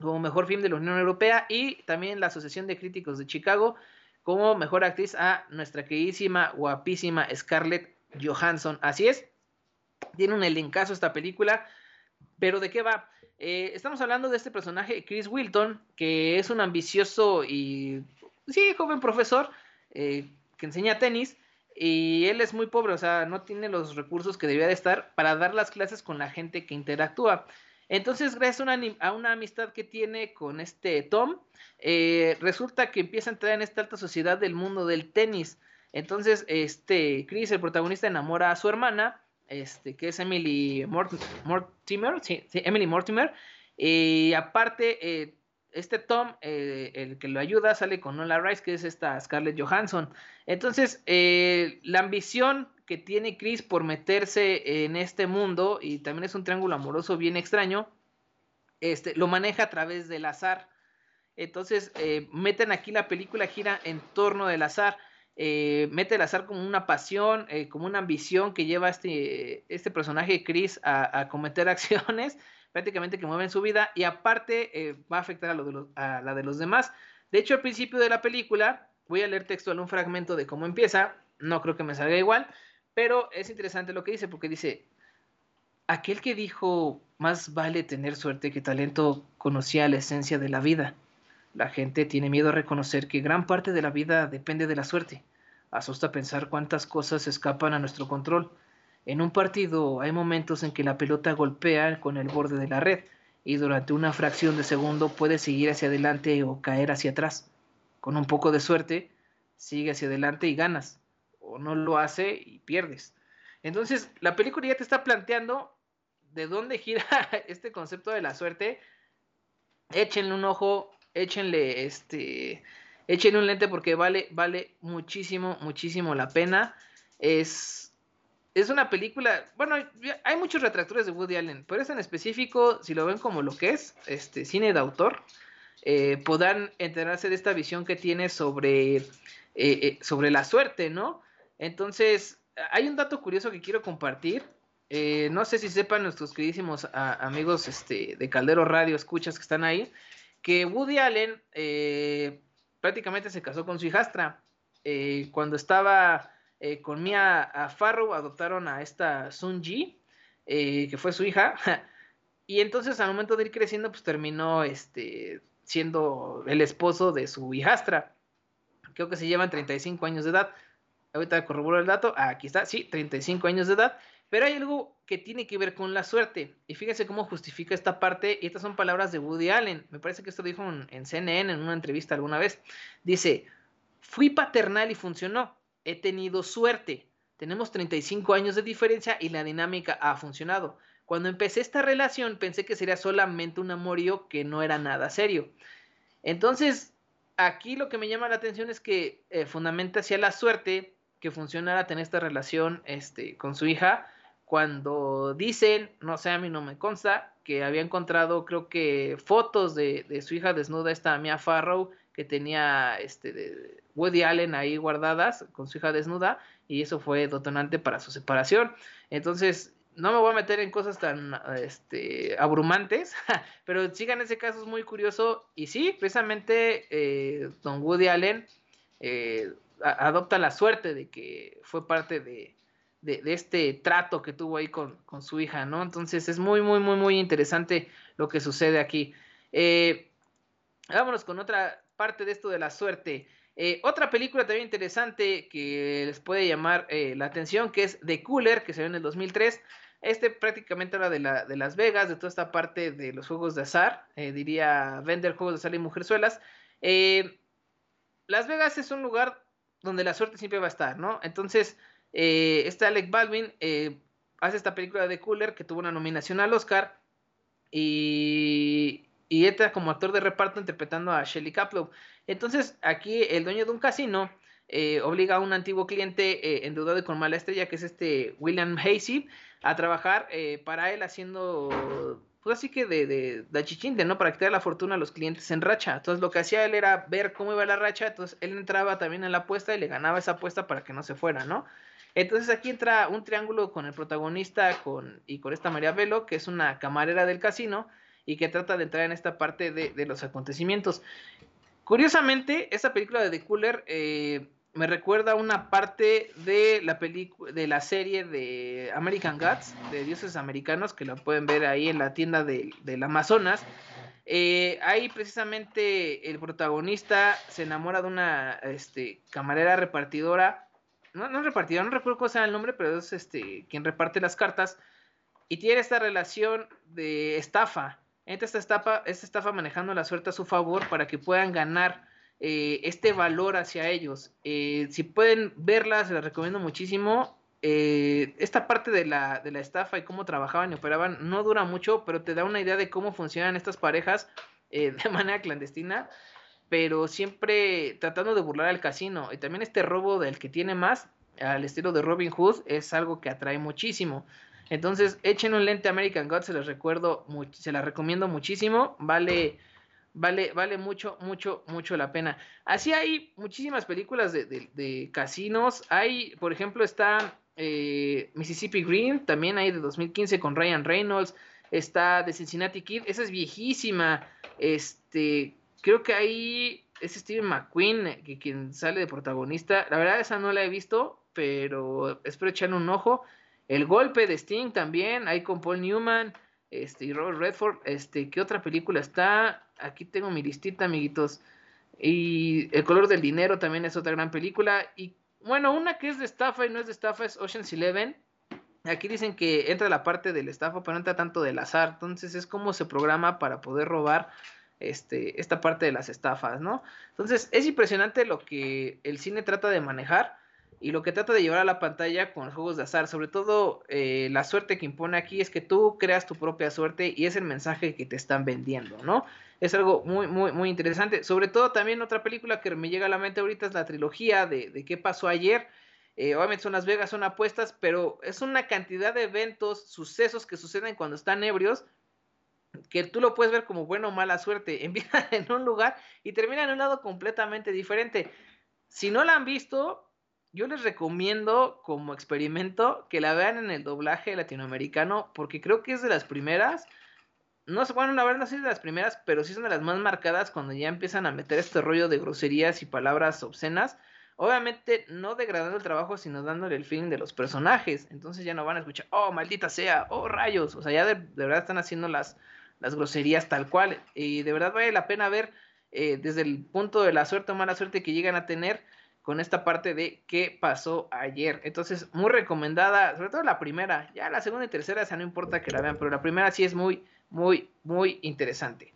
como mejor film de la Unión Europea y también la Asociación de Críticos de Chicago como mejor actriz a nuestra queridísima, guapísima Scarlett Johansson. Así es, tiene un elencazo esta película, pero ¿de qué va? Eh, estamos hablando de este personaje, Chris Wilton, que es un ambicioso y, sí, joven profesor eh, que enseña tenis. Y él es muy pobre, o sea, no tiene los recursos que debía de estar para dar las clases con la gente que interactúa. Entonces, gracias a una, amistad que tiene con este Tom, eh, resulta que empieza a entrar en esta alta sociedad del mundo del tenis. Entonces, este Chris, el protagonista, enamora a su hermana, este, que es Emily Mortimer, Emily Mortimer. Y aparte, eh, este Tom, eh, el que lo ayuda, sale con Nola Rice, que es esta Scarlett Johansson. Entonces, la ambición que tiene Chris por meterse en este mundo, y también es un triángulo amoroso bien extraño, este, lo maneja a través del azar. Entonces, eh, meten aquí la película gira en torno del azar. Eh, mete el azar como una pasión, eh, como una ambición que lleva este, este personaje Chris a, cometer (laughs) acciones prácticamente que mueven su vida y aparte va a afectar a, lo de a la de los demás. De hecho, al principio de la película, voy a leer textual un fragmento de cómo empieza, no creo que me salga igual, pero es interesante lo que dice, porque dice, aquel que dijo, más vale tener suerte que talento, conocía la esencia de la vida. La gente tiene miedo a reconocer que gran parte de la vida depende de la suerte. Asusta pensar cuántas cosas escapan a nuestro control. En un partido hay momentos en que la pelota golpea con el borde de la red y durante una fracción de segundo puede seguir hacia adelante o caer hacia atrás. Con un poco de suerte, sigue hacia adelante y ganas o no lo hace y pierdes. Entonces, la película ya te está planteando de dónde gira (laughs) este concepto de la suerte. Échenle un ojo, échenle este, échenle un lente porque vale, vale muchísimo, muchísimo la pena. Es, es una película, bueno, hay muchos retractores de Woody Allen, pero es en específico, si lo ven como lo que es, este, cine de autor, eh, podrán enterarse de esta visión que tiene sobre, eh, eh, sobre la suerte, ¿no? Entonces, hay un dato curioso que quiero compartir. Eh, no sé si sepan nuestros queridísimos amigos este, de Caldero Radio, escuchas que están ahí, que Woody Allen eh, prácticamente se casó con su hijastra. Eh, cuando estaba con Mia Farrow, adoptaron a esta Sun Ji, que fue su hija. (laughs) y entonces, al momento de ir creciendo, pues terminó este, siendo el esposo de su hijastra. Creo que se llevan 35 años de edad ahorita corroboro el dato, aquí está, sí, 35 años de edad, pero hay algo que tiene que ver con la suerte. Y fíjese cómo justifica esta parte, y estas son palabras de Woody Allen, me parece que esto dijo en, CNN en una entrevista alguna vez. Dice, fui paternal y funcionó, he tenido suerte, tenemos 35 años de diferencia y la dinámica ha funcionado. Cuando empecé esta relación pensé que sería solamente un amorío que no era nada serio. Entonces, aquí lo que me llama la atención es que eh, fundamenta hacia la suerte que funcionara tener esta relación este, con su hija cuando dicen, no sé, a mí no me consta, que había encontrado creo que fotos de, su hija desnuda, esta Mia Farrow, que tenía este, de Woody Allen ahí guardadas con su hija desnuda, y eso fue detonante para su separación. Entonces, no me voy a meter en cosas tan este, abrumantes, (laughs) pero sigan ese caso, es muy curioso. Y sí, precisamente eh, don Woody Allen eh, adopta la suerte de que fue parte de, este trato que tuvo ahí con, su hija, ¿no? Entonces es muy, muy, muy, muy interesante lo que sucede aquí. Eh, vámonos con otra parte de esto de la suerte. Eh, otra película también interesante que les puede llamar eh, la atención, que es The Cooler, que se ve en el 2003. Este prácticamente habla de, la, de Las Vegas, de toda esta parte de los juegos de azar, diría vender juegos de azar y mujerzuelas. Las Vegas es un lugar donde la suerte siempre va a estar, ¿no? Entonces, eh, este Alec Baldwin eh, hace esta película de Cooler que tuvo una nominación al Oscar y, y entra como actor de reparto interpretando a Shelly Kaplow. Entonces, aquí el dueño de un casino eh, obliga a un antiguo cliente endeudado y con mala estrella, que es este William Hasey, a trabajar para él haciendo pues así que de, de, de ¿no? Para quitar la fortuna a los clientes en racha. Entonces lo que hacía él era ver cómo iba la racha, entonces él entraba también en la apuesta y le ganaba esa apuesta para que no se fuera, ¿no? Entonces aquí entra un triángulo con el protagonista con, y con esta María Velo, que es una camarera del casino, y que trata de entrar en esta parte de, los acontecimientos. Curiosamente, esta película de The Cooler eh, me recuerda una parte de la de la serie de American Gods, de dioses americanos, que la pueden ver ahí en la tienda del Amazonas. Eh, ahí precisamente el protagonista se enamora de una este, camarera repartidora. No, no repartidora, no recuerdo cuál sea el nombre, pero es este, quien reparte las cartas. Y tiene esta relación de estafa. Entra esta estafa, esta estafa manejando la suerte a su favor para que puedan ganar eh, este valor hacia ellos. Eh, si pueden verla, se la recomiendo muchísimo. Eh, esta parte de la, de la estafa y cómo trabajaban y operaban no dura mucho, pero te da una idea de cómo funcionan estas parejas (laughs) de manera clandestina, pero siempre tratando de burlar al casino. Y también este robo del que tiene más, al estilo de Robin Hood, es algo que atrae muchísimo. Entonces, echen un lente American Gods, se les recuerdo, se las recomiendo muchísimo. Vale Vale, vale mucho, mucho, mucho la pena. Así hay muchísimas películas de, casinos. Hay, por ejemplo, está eh, Mississippi Green, también hay de 2015 con Ryan Reynolds. Está de Cincinnati Kid, esa es viejísima. Este, creo que ahí es Steven McQueen eh, que quien sale de protagonista. La verdad esa no la he visto, pero espero echarle un ojo. El golpe de Sting también, ahí con Paul Newman este, y Robert Redford, este, ¿qué otra película está? Aquí tengo mi listita, amiguitos. Y El color del dinero también es otra gran película. Y bueno, una que es de estafa y no es de estafa es Ocean's Eleven. Aquí dicen que entra la parte del estafa, pero no entra tanto del azar. Entonces es como se programa para poder robar este, esta parte de las estafas, ¿no? Entonces es impresionante lo que el cine trata de manejar y lo que trata de llevar a la pantalla con los juegos de azar, sobre todo eh, la suerte que impone aquí es que tú creas tu propia suerte y es el mensaje que te están vendiendo, ¿no? Es algo muy, muy, muy interesante. Sobre todo también otra película que me llega a la mente ahorita es la trilogía de, qué pasó ayer. Eh, obviamente son Las Vegas, son apuestas, pero es una cantidad de eventos, sucesos que suceden cuando están ebrios, que tú lo puedes ver como buena o mala suerte. (laughs) Empiezan en un lugar y terminan en un lado completamente diferente. Si no la han visto, yo les recomiendo como experimento que la vean en el doblaje latinoamericano porque creo que es de las primeras. No sé, bueno, la verdad no de las primeras, pero sí son de las más marcadas cuando ya empiezan a meter este rollo de groserías y palabras obscenas. Obviamente no degradando el trabajo, sino dándole el feeling de los personajes. Entonces ya no van a escuchar, oh, maldita sea, oh, rayos. O sea, ya de, verdad están haciendo las, las groserías tal cual. Y de verdad vale la pena ver eh, desde el punto de la suerte o mala suerte que llegan a tener con esta parte de qué pasó ayer. Entonces, muy recomendada, sobre todo la primera. Ya la segunda y tercera, o no importa que la vean, pero la primera sí es muy, muy, muy interesante.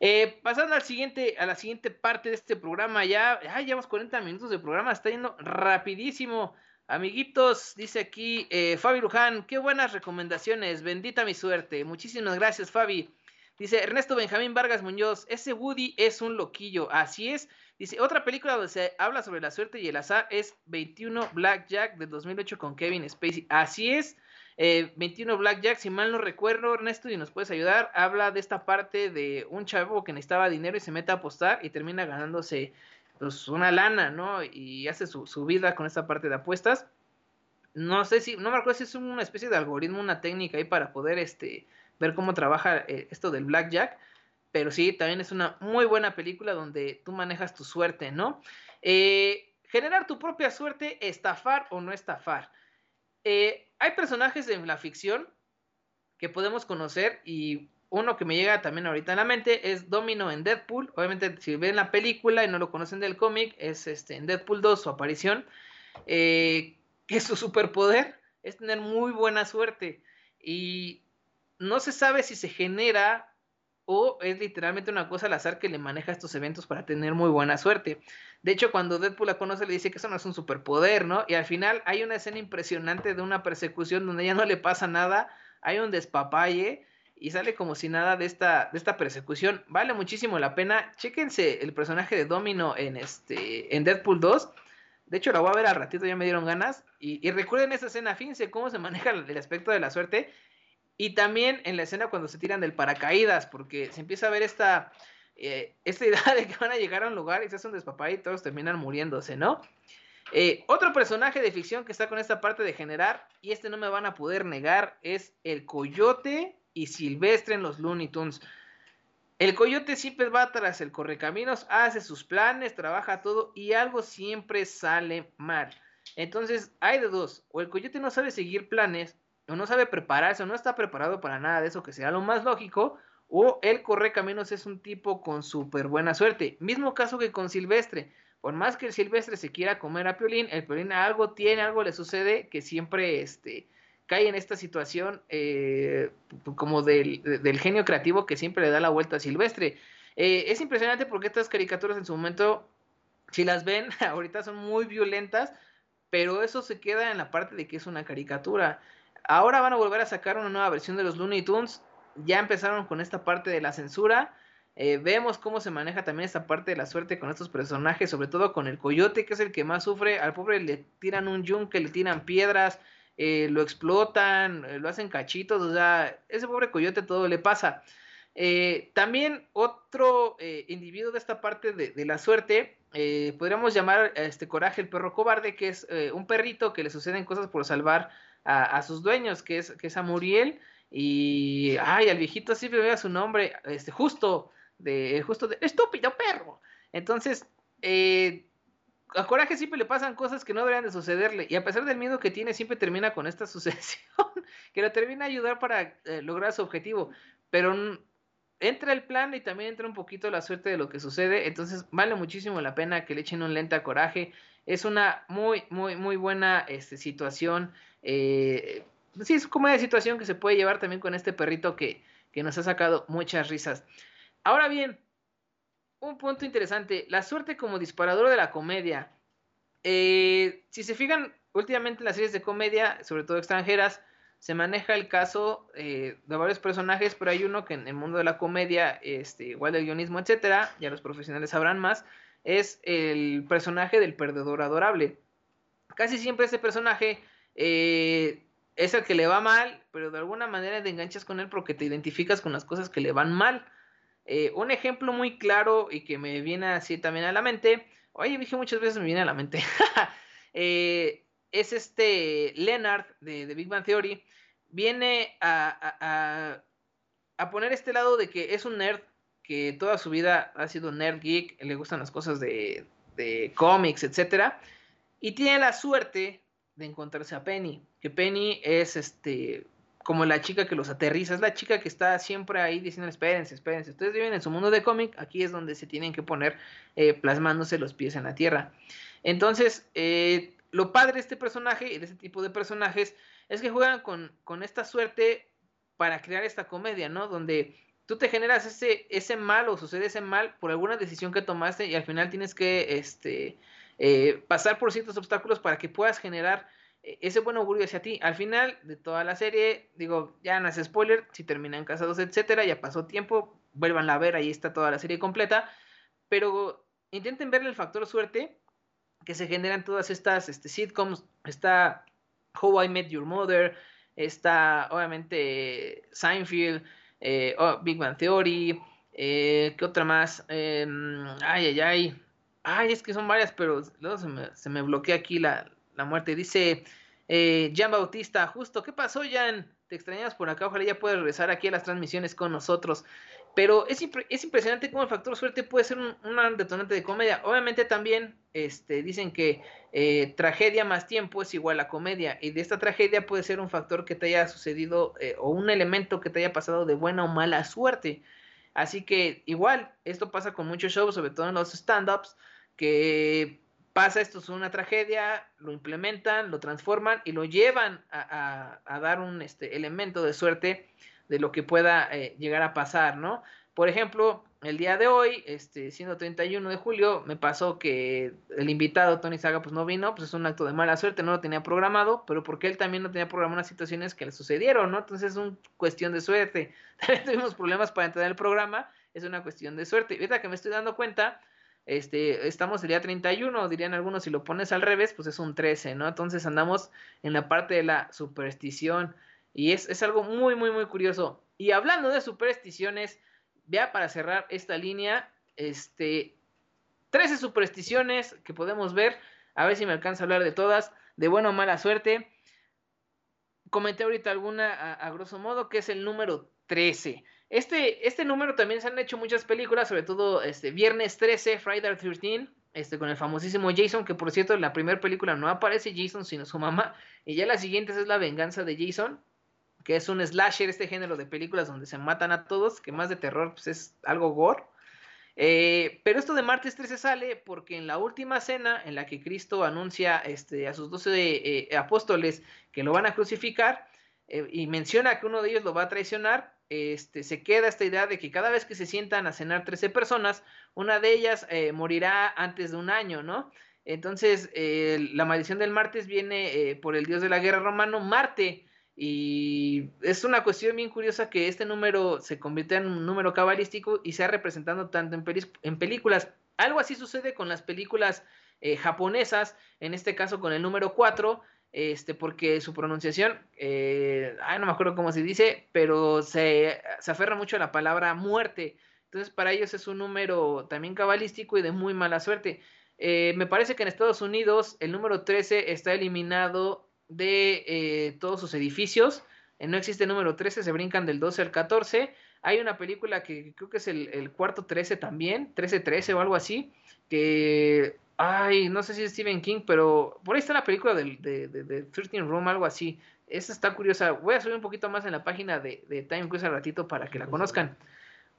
Eh, pasando al siguiente, a la siguiente parte de este programa, ya, ya llevamos 40 minutos de programa, está yendo rapidísimo. Amiguitos, dice aquí eh, Fabi Luján, qué buenas recomendaciones, bendita mi suerte. Muchísimas gracias, Fabi. Dice Ernesto Benjamín Vargas Muñoz, ese Woody es un loquillo, así es. Dice, otra película donde se habla sobre la suerte y el azar es 21 Blackjack de 2008 con Kevin Spacey. Así es, 21 eh, Blackjack, si mal no recuerdo, Ernesto, y nos puedes ayudar, habla de esta parte de un chavo que necesitaba dinero y se mete a apostar y termina ganándose pues, una lana, ¿no? Y hace su, vida con esta parte de apuestas. No sé si, no me acuerdo si es una especie de algoritmo, una técnica ahí para poder este, ver cómo trabaja eh, esto del Blackjack pero sí, también es una muy buena película donde tú manejas tu suerte, ¿no? Eh, generar tu propia suerte, estafar o no estafar. Eh, hay personajes en la ficción que podemos conocer y uno que me llega también ahorita en la mente es Domino en Deadpool. Obviamente, si ven la película y no lo conocen del cómic, es este, en Deadpool 2 su aparición, que su superpoder es tener muy buena suerte. Y no se sabe si se genera o es literalmente una cosa al azar que le maneja estos eventos para tener muy buena suerte. De hecho, cuando Deadpool la conoce le dice que eso no es un superpoder, ¿no? Y al final hay una escena impresionante de una persecución donde ya no le pasa nada, hay un despapalle y sale como si nada de esta, de esta persecución. Vale muchísimo la pena. Chéquense el personaje de Domino en, este, en Deadpool 2. De hecho, la voy a ver al ratito, ya me dieron ganas. Y, y recuerden esa escena, fíjense cómo se maneja el aspecto de la suerte y también en la escena cuando se tiran del paracaídas, porque se empieza a ver esta, eh, esta (laughs) idea de que van a llegar a un lugar y se hacen un y todos terminan muriéndose, ¿no? Eh, otro personaje de ficción que está con esta parte de generar, y este no me van a poder negar, es el Coyote y Silvestre en los Looney Tunes. El coyote siempre va tras el correcaminos, hace sus planes, trabaja todo y algo siempre sale mal. Entonces, hay de dos. O el coyote no sabe seguir planes, o no sabe prepararse, o no está preparado para nada de eso, que sea lo más lógico, o el correcaminos es un tipo con súper buena suerte. Mismo caso que con Silvestre. Por más que el Silvestre se quiera comer a Piolín, el Piolín algo tiene, algo le sucede que siempre este, cae en esta situación eh, como del, genio creativo que siempre le da la vuelta a Silvestre. Eh, es impresionante porque estas caricaturas en su momento, si las ven, (laughs) ahorita son muy violentas, pero eso se queda en la parte de que es una caricatura. Ahora van a volver a sacar una nueva versión de los Looney Tunes. Ya empezaron con esta parte de la censura. Eh, vemos cómo se maneja también esta parte de la suerte con estos personajes, sobre todo con el coyote, que es el que más sufre. Al pobre le tiran un yunque, le tiran piedras, eh, lo explotan, eh, lo hacen cachitos, o sea, ese pobre coyote todo le pasa. También otro individuo de esta parte de, la suerte, podríamos llamar a este coraje el perro cobarde, que es un perrito que le suceden cosas por salvar a, sus dueños, que es, que es a Muriel, y, ay, al viejito siempre vea su nombre, este, justo, de, justo de, estúpido perro. Entonces, eh, a Coraje siempre le pasan cosas que no deberían de sucederle. Y a pesar del miedo que tiene, siempre termina con esta (laughs) sucesión que lo termina ayudar para eh, lograr su objetivo. Pero entra el plan y también entra un poquito la suerte de lo que sucede. Entonces vale muchísimo la pena que le echen un lente a Coraje. Es una muy, muy, muy buena este, situación. Eh, sí, es como una situación que se puede llevar también con este perrito que, que nos ha sacado muchas risas. Ahora bien, un punto interesante, la suerte como disparador de la comedia. Eh, si se fijan, últimamente en las series de comedia, sobre todo extranjeras, se maneja el caso eh, de varios personajes, pero hay uno que en el mundo de la comedia, este, igual del guionismo, etcétera, ya los profesionales sabrán más, es el personaje del perdedor adorable. Casi siempre ese personaje eh, es el que le va mal, pero de alguna manera te enganchas con él porque te identificas con las cosas que le van mal. Eh, un ejemplo muy claro y que me viene así también a la mente, oye, dije muchas veces me viene a la mente, (laughs) eh, es este Leonard de, Big Bang Theory, viene a, a, poner este lado de que es un nerd que toda su vida ha sido nerd geek, le gustan las cosas de, de cómics, etc. Y tiene la suerte de encontrarse a Penny, que Penny es este como la chica que los aterriza, es la chica que está siempre ahí diciendo, espérense, espérense, ustedes viven en su mundo de cómic, aquí es donde se tienen que poner eh, plasmándose los pies en la tierra. Entonces, eh, lo padre de este personaje y de este tipo de personajes es que juegan con, con, esta suerte para crear esta comedia, ¿no? Donde tú te generas ese, ese mal o sucede ese mal por alguna decisión que tomaste y al final tienes que este, eh, pasar por ciertos obstáculos para que puedas generar e-, ese buen augurio hacia ti. Al final de toda la serie, digo, ya no es spoiler, si terminan casados, etcétera, ya pasó tiempo, vuelvan a ver, ahí está toda la serie completa, pero intenten verle el factor suerte que se generan todas estas este, sitcoms, está How I Met Your Mother, está obviamente Seinfeld, eh, oh, Big Bang Theory, eh, ¿qué otra más? Em, ay, ay, ay, ay, es que son varias, pero luego se me, se me bloquea aquí la, la muerte. Dice eh, Jan Bautista, justo, ¿qué pasó, Jan? Te extrañas por acá, ojalá ya puedas regresar aquí a las transmisiones con nosotros. Pero es, es impresionante cómo el factor suerte puede ser un, detonante de comedia. Obviamente también este, dicen que eh, tragedia más tiempo es igual a comedia. Y de esta tragedia puede ser un factor que te haya sucedido eh, o un elemento que te haya pasado de buena o mala suerte. Así que igual, esto pasa con muchos shows, sobre todo en los stand-ups, que pasa esto es una tragedia, lo implementan, lo transforman y lo llevan a, dar un este, elemento de suerte de lo que pueda eh, llegar a pasar, ¿no? Por ejemplo, el día de hoy, este, siendo 31 de julio, me pasó que el invitado Tony Saga pues no vino, pues es un acto de mala suerte, no lo tenía programado, pero porque él también no tenía programado unas situaciones que le sucedieron, ¿no? Entonces es una cuestión de suerte. (laughs) También tuvimos problemas para entrar el programa, es una cuestión de suerte. Y ahorita que me estoy dando cuenta, este, estamos el día 31, dirían algunos, si lo pones al revés, pues es un 13, ¿no? Entonces andamos en la parte de la superstición y es, es algo muy, muy, muy curioso. Y hablando de supersticiones, ya para cerrar esta línea, este, 13 supersticiones que podemos ver, a ver si me alcanza a hablar de todas, de buena o mala suerte. Comenté ahorita alguna a, a grosso modo, que es el número 13. Este, este número también se han hecho muchas películas, sobre todo este Viernes 13, Friday the 13, este, con el famosísimo Jason, que por cierto en la primera película no aparece Jason sino su mamá, y ya la siguiente es La venganza de Jason, que es un slasher, este género de películas donde se matan a todos, que más de terror pues es algo gore. Eh, pero esto de martes 13 sale porque en la última cena en la que Cristo anuncia este, a sus doce eh, apóstoles que lo van a crucificar eh, y menciona que uno de ellos lo va a traicionar, este, se queda esta idea de que cada vez que se sientan a cenar 13 personas, una de ellas morirá antes de un año, ¿no? Entonces, la maldición del martes viene por el dios de la guerra romano, Marte, y es una cuestión bien curiosa que este número se convierte en un número cabalístico y sea representando tanto en, en películas. Algo así sucede con las películas eh, japonesas, en este caso con el número 4, este, porque su pronunciación, eh, no me acuerdo cómo se dice, pero se, se aferra mucho a la palabra muerte. Entonces para ellos es un número también cabalístico y de muy mala suerte. Eh, me parece que en Estados Unidos el número 13 está eliminado de eh, todos sus edificios. No existe número 13, se brincan del 12 al 14. Hay una película que creo que es el, cuarto 13 también, 13-13 o algo así, que, ay, no sé si es Stephen King, pero por ahí está la película de, de, de, 13 Room, algo así. Esa está curiosa. Voy a subir un poquito más en la página de, de Time Cruise al ratito para que la conozcan.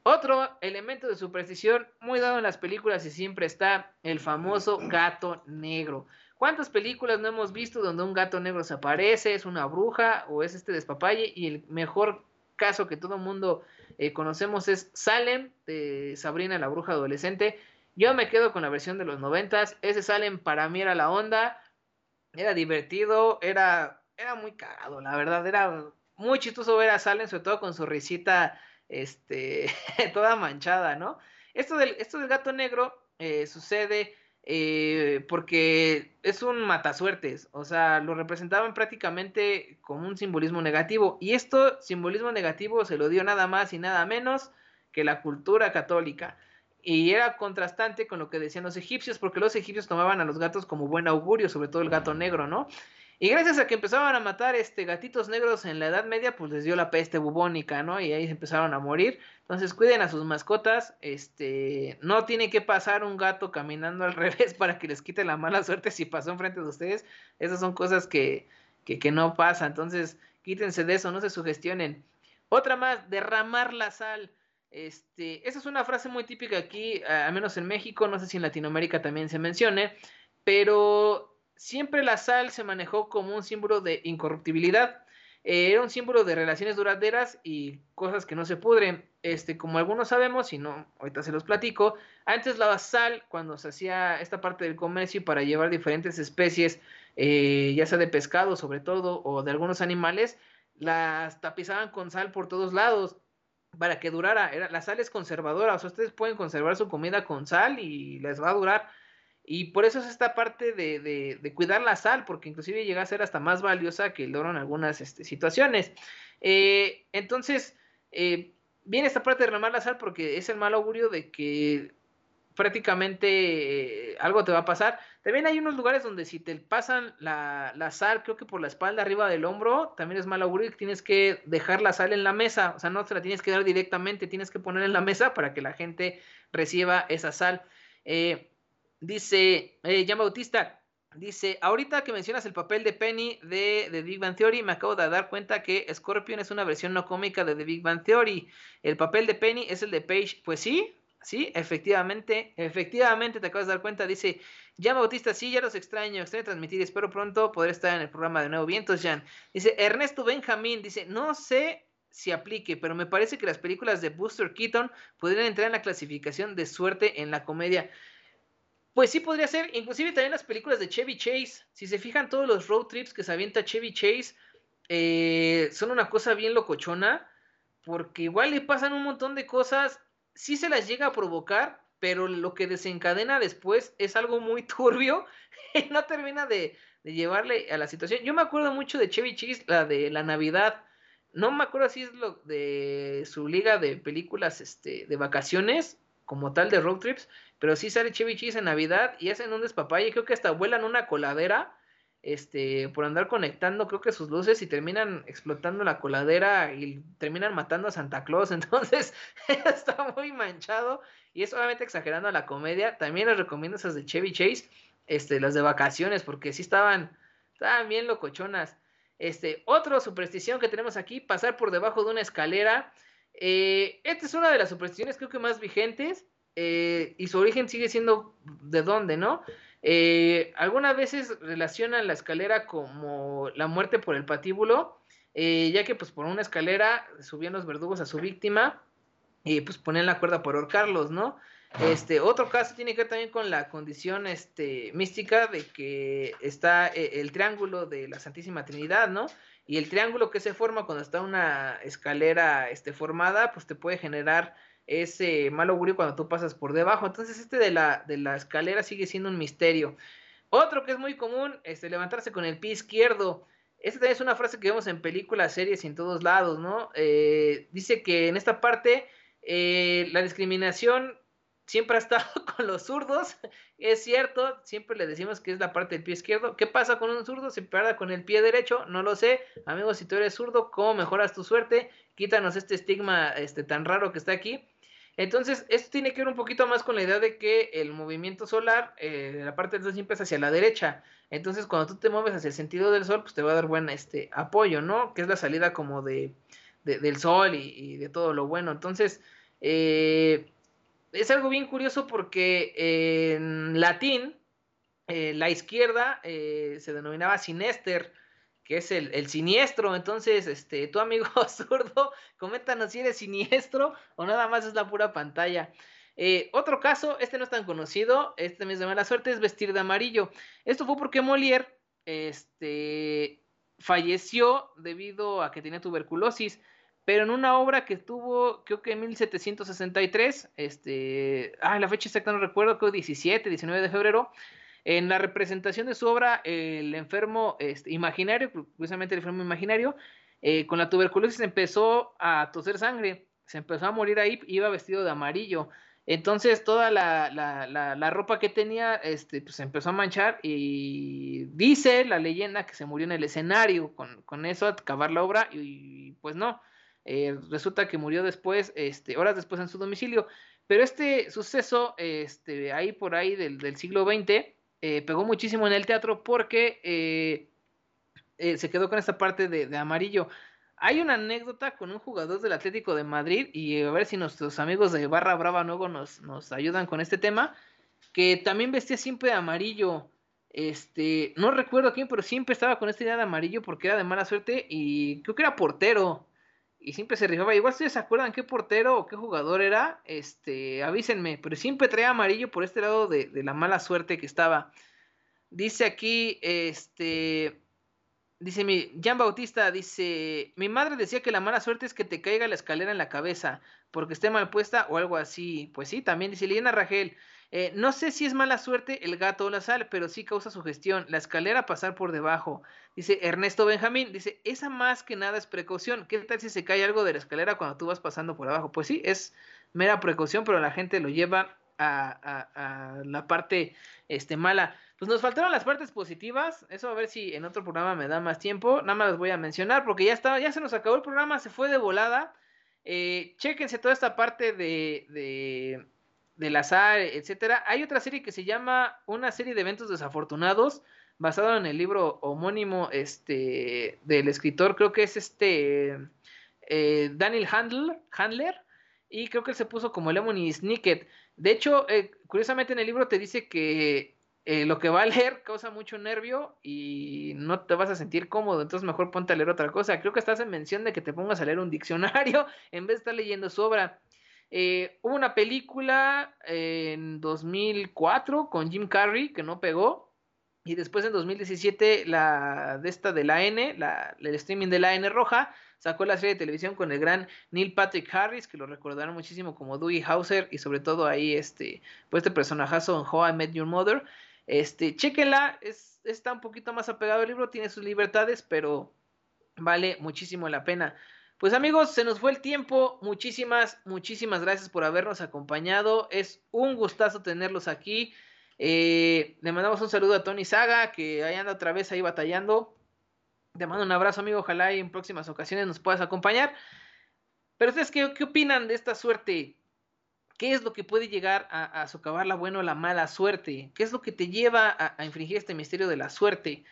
Otro elemento de superstición muy dado en las películas y siempre está el famoso gato negro. ¿Cuántas películas no hemos visto donde un gato negro se aparece, es una bruja o es este despapalle? Y el mejor caso que todo mundo eh, conocemos es Salem de Sabrina la bruja adolescente. Yo me quedo con la versión de los noventas. Ese Salem para mí era la onda. Era divertido, era, era muy cagado, la verdad. Era muy chistoso ver a Salem, sobre todo con su risita este, (laughs) toda manchada, ¿no? Esto del, esto del gato negro eh, sucede eh, porque es un matasuertes, o sea, lo representaban prácticamente como un simbolismo negativo. Y esto, simbolismo negativo, se lo dio nada más y nada menos que la cultura católica. Y era contrastante con lo que decían los egipcios, porque los egipcios tomaban a los gatos como buen augurio, sobre todo el gato negro, ¿no? Y gracias a que empezaban a matar este gatitos negros en la Edad Media, pues les dio la peste bubónica, ¿no? Y ahí empezaron a morir. Entonces cuiden a sus mascotas. Este, no tiene que pasar un gato caminando al (laughs) revés para que les quite la mala suerte si pasó enfrente de ustedes. Esas son cosas que, que, no pasa. Entonces, quítense de eso, no se sugestionen. Otra más, derramar la sal. Este, esa es una frase muy típica aquí, al menos en México, no sé si en Latinoamérica también se mencione, pero siempre la sal se manejó como un símbolo de incorruptibilidad. Eh, era un símbolo de relaciones duraderas y cosas que no se pudren. Este, como algunos sabemos, y no, ahorita se los platico, antes la sal, cuando se hacía esta parte del comercio para llevar diferentes especies, eh, ya sea de pescado sobre todo, o de algunos animales, las tapizaban con sal por todos lados para que durara. Era, la sal es conservadora, o sea, ustedes pueden conservar su comida con sal y les va a durar. Y por eso es esta parte de, cuidar la sal, porque inclusive llega a ser hasta más valiosa que el oro en algunas este, situaciones. Eh, entonces, eh, viene esta parte de remar la sal porque es el mal augurio de que prácticamente eh, algo te va a pasar. También hay unos lugares donde si te pasan la, la, sal, creo que por la espalda, arriba del hombro, también es mal augurio y tienes que dejar la sal en la mesa. O sea, no te la tienes que dar directamente, tienes que poner en la mesa para que la gente reciba esa sal. Dice, eh, Jan Bautista, dice, ahorita que mencionas el papel de Penny de, The Big Bang Theory, me acabo de dar cuenta que Scorpion es una versión no cómica de The Big Bang Theory. El papel de Penny es el de Paige. Pues sí, sí, efectivamente, efectivamente te acabas de dar cuenta. Dice, Jan Bautista, sí, ya los extraño, extraño transmitir, espero pronto poder estar en el programa de Nuevo Vientos, Jan. Dice, Ernesto Benjamín, dice, no sé si aplique, pero me parece que las películas de Buster Keaton podrían entrar en la clasificación de suerte en la comedia. Pues sí podría ser, inclusive también las películas de Chevy Chase, si se fijan todos los road trips que se avienta Chevy Chase, eh, son una cosa bien locochona, porque igual le pasan un montón de cosas, sí se las llega a provocar, pero lo que desencadena después es algo muy (laughs) turbio y no termina de, llevarle a la situación. Yo me acuerdo mucho de Chevy Chase, la de la Navidad, no me acuerdo si es lo de su liga de películas este, de vacaciones, como tal de road trips, pero sí sale Chevy Chase en Navidad y hacen un despapalle, creo que hasta vuelan una coladera este, por andar conectando, creo que sus luces y terminan explotando la coladera y terminan matando a Santa Claus. (laughs) Entonces, (laughs) está muy manchado y es obviamente exagerando la comedia. También les recomiendo esas de Chevy Chase, este, las de vacaciones, porque sí estaban, estaban bien locochonas. Este, otra superstición que tenemos aquí, pasar por debajo de una escalera. Eh, esta es una de las supersticiones creo que más vigentes eh, y su origen sigue siendo de dónde, ¿no? Eh, algunas veces relacionan la escalera como la muerte por el patíbulo, eh, ya que pues por una escalera subían los verdugos a su víctima y pues ponían la cuerda por ahorcarlos, ¿no? Este, otro caso tiene que ver también con la condición este, mística de que está eh, el triángulo de la Santísima Trinidad, ¿no? Y el triángulo que se forma cuando está una escalera este, formada, pues te puede generar ese mal augurio cuando tú pasas por debajo. Entonces, este de la, de la escalera sigue siendo un misterio. Otro que es muy común, este, levantarse con el pie izquierdo. Esta también es una frase que vemos en películas, series y en todos lados, ¿no? Eh, dice que en esta parte eh, la discriminación siempre ha estado (laughs) con los zurdos. Es cierto, siempre le decimos que es la parte del pie izquierdo. ¿Qué pasa con un zurdo? ¿Se pierde con el pie derecho? No lo sé. Amigos, si tú eres zurdo, ¿cómo mejoras tu suerte? Quítanos este estigma este, tan raro que está aquí. Entonces, esto tiene que ver un poquito más con la idea de que el movimiento solar, eh, la parte del sol siempre es hacia la derecha. Entonces, cuando tú te mueves hacia el sentido del sol, pues te va a dar buen este, apoyo, ¿no? Que es la salida como de, del sol y, de todo lo bueno. Entonces, eh, es algo bien curioso porque en latín, eh, la izquierda se denominaba sinester que es el, siniestro. Entonces, este, tu amigo (laughs) zurdo, coméntanos si eres siniestro o nada más es la pura pantalla. Eh, otro caso, este no es tan conocido, este mes de mala suerte, es vestir de amarillo. Esto fue porque Molière este, falleció debido a que tenía tuberculosis, pero en una obra que tuvo, creo que en 1763, este, ah, la fecha exacta no recuerdo, creo 17, 19 de febrero, en la representación de su obra, el enfermo este, imaginario, precisamente el enfermo imaginario, eh, con la tuberculosis empezó a toser sangre, se empezó a morir ahí, iba vestido de amarillo. Entonces toda la, la, ropa que tenía este, pues empezó a manchar y dice la leyenda que se murió en el escenario con, con eso, acabar la obra y, pues no, eh, resulta que murió después, este, horas después en su domicilio. Pero este suceso, este, ahí por ahí del, siglo XX, eh, pegó muchísimo en el teatro porque eh, se quedó con esta parte de, amarillo. Hay una anécdota con un jugador del Atlético de Madrid y a ver si nuestros amigos de Barra Brava luego nos, nos ayudan con este tema, que también vestía siempre de amarillo. Este, no recuerdo quién, pero siempre estaba con esta idea de amarillo porque era de mala suerte y creo que era portero y siempre se rifaba. Igual si se acuerdan qué portero o qué jugador era, este, avísenme, pero siempre traía amarillo por este lado de, la mala suerte que estaba. Dice aquí, este, dice mi, Jean Bautista, dice, mi madre decía que la mala suerte es que te caiga la escalera en la cabeza, porque esté mal puesta o algo así. Pues sí, también dice Liliana Rangel, eh, no sé si es mala suerte el gato o la sal, pero sí causa sugestión. La escalera pasar por debajo. Dice Ernesto Benjamín, dice, esa más que nada es precaución. ¿Qué tal si se cae algo de la escalera cuando tú vas pasando por abajo? Pues sí, es mera precaución, pero la gente lo lleva a, la parte este, mala. Pues nos faltaron las partes positivas. Eso a ver si en otro programa me da más tiempo. Nada más las voy a mencionar porque ya ya se nos acabó el programa, se fue de volada. Eh, toda esta parte de del azar, etcétera. Hay otra serie que se llama Una serie de eventos desafortunados, basado en el libro homónimo este, del escritor, creo que es este eh, Daniel Handler, y creo que él se puso como Lemony Snicket. De hecho, eh, curiosamente en el libro te dice que eh, lo que va a (laughs) leer causa mucho nervio y no te vas a sentir cómodo, entonces mejor ponte a leer otra cosa. Creo que estás en mención de que te pongas a leer un diccionario (laughs) en vez de estar leyendo su obra. Eh, hubo una película en 2004 con Jim Carrey que no pegó. Y después en 2017, la de esta de la N, la, el streaming de la N roja, sacó la serie de televisión con el gran Neil Patrick Harris, que lo recordaron muchísimo como Dewey Hauser, y sobre todo ahí este, pues este personajazo en How I Met Your Mother. Este, chéquenla, es, está un poquito más apegado al libro, tiene sus libertades, pero vale muchísimo la pena. Pues amigos, se nos fue el tiempo. Muchísimas, muchísimas gracias por habernos acompañado. Es un gustazo tenerlos aquí. Eh, le mandamos un saludo a Tony Saga, que ahí anda otra vez ahí batallando. Te mando un abrazo, amigo. Ojalá en próximas ocasiones nos puedas acompañar. Pero ustedes, ¿qué, qué opinan de esta suerte? ¿Qué es lo que puede llegar a, socavar la buena o la mala suerte? ¿Qué es lo que te lleva a, a infringir este misterio de la suerte?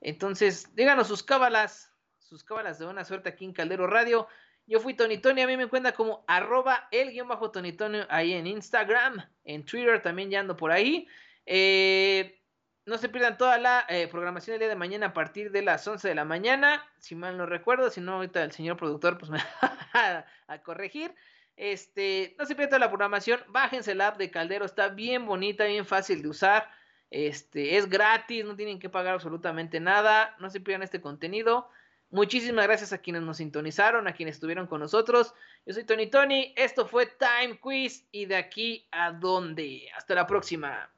Entonces, díganos sus cábalas, sus cábalas de buena suerte aquí en Caldero Radio. Yo fui Tony Tony, a mí me encuentra como arroba el guion bajo Tony Tony ahí en Instagram, en Twitter también ya ando por ahí. Eh, no se pierdan toda la eh, programación del día de mañana a partir de las 11 de la mañana, si mal no recuerdo, si no ahorita el señor productor pues (laughs) me va a corregir. Este, no se pierdan toda la programación, bájense el app de Caldero, está bien bonita, bien fácil de usar. Este, es gratis, no tienen que pagar absolutamente nada, no se pierdan este contenido. Muchísimas gracias a quienes nos sintonizaron, a quienes estuvieron con nosotros. Yo soy Tony Tony, esto fue Time Quiz y de aquí a dónde. Hasta la próxima.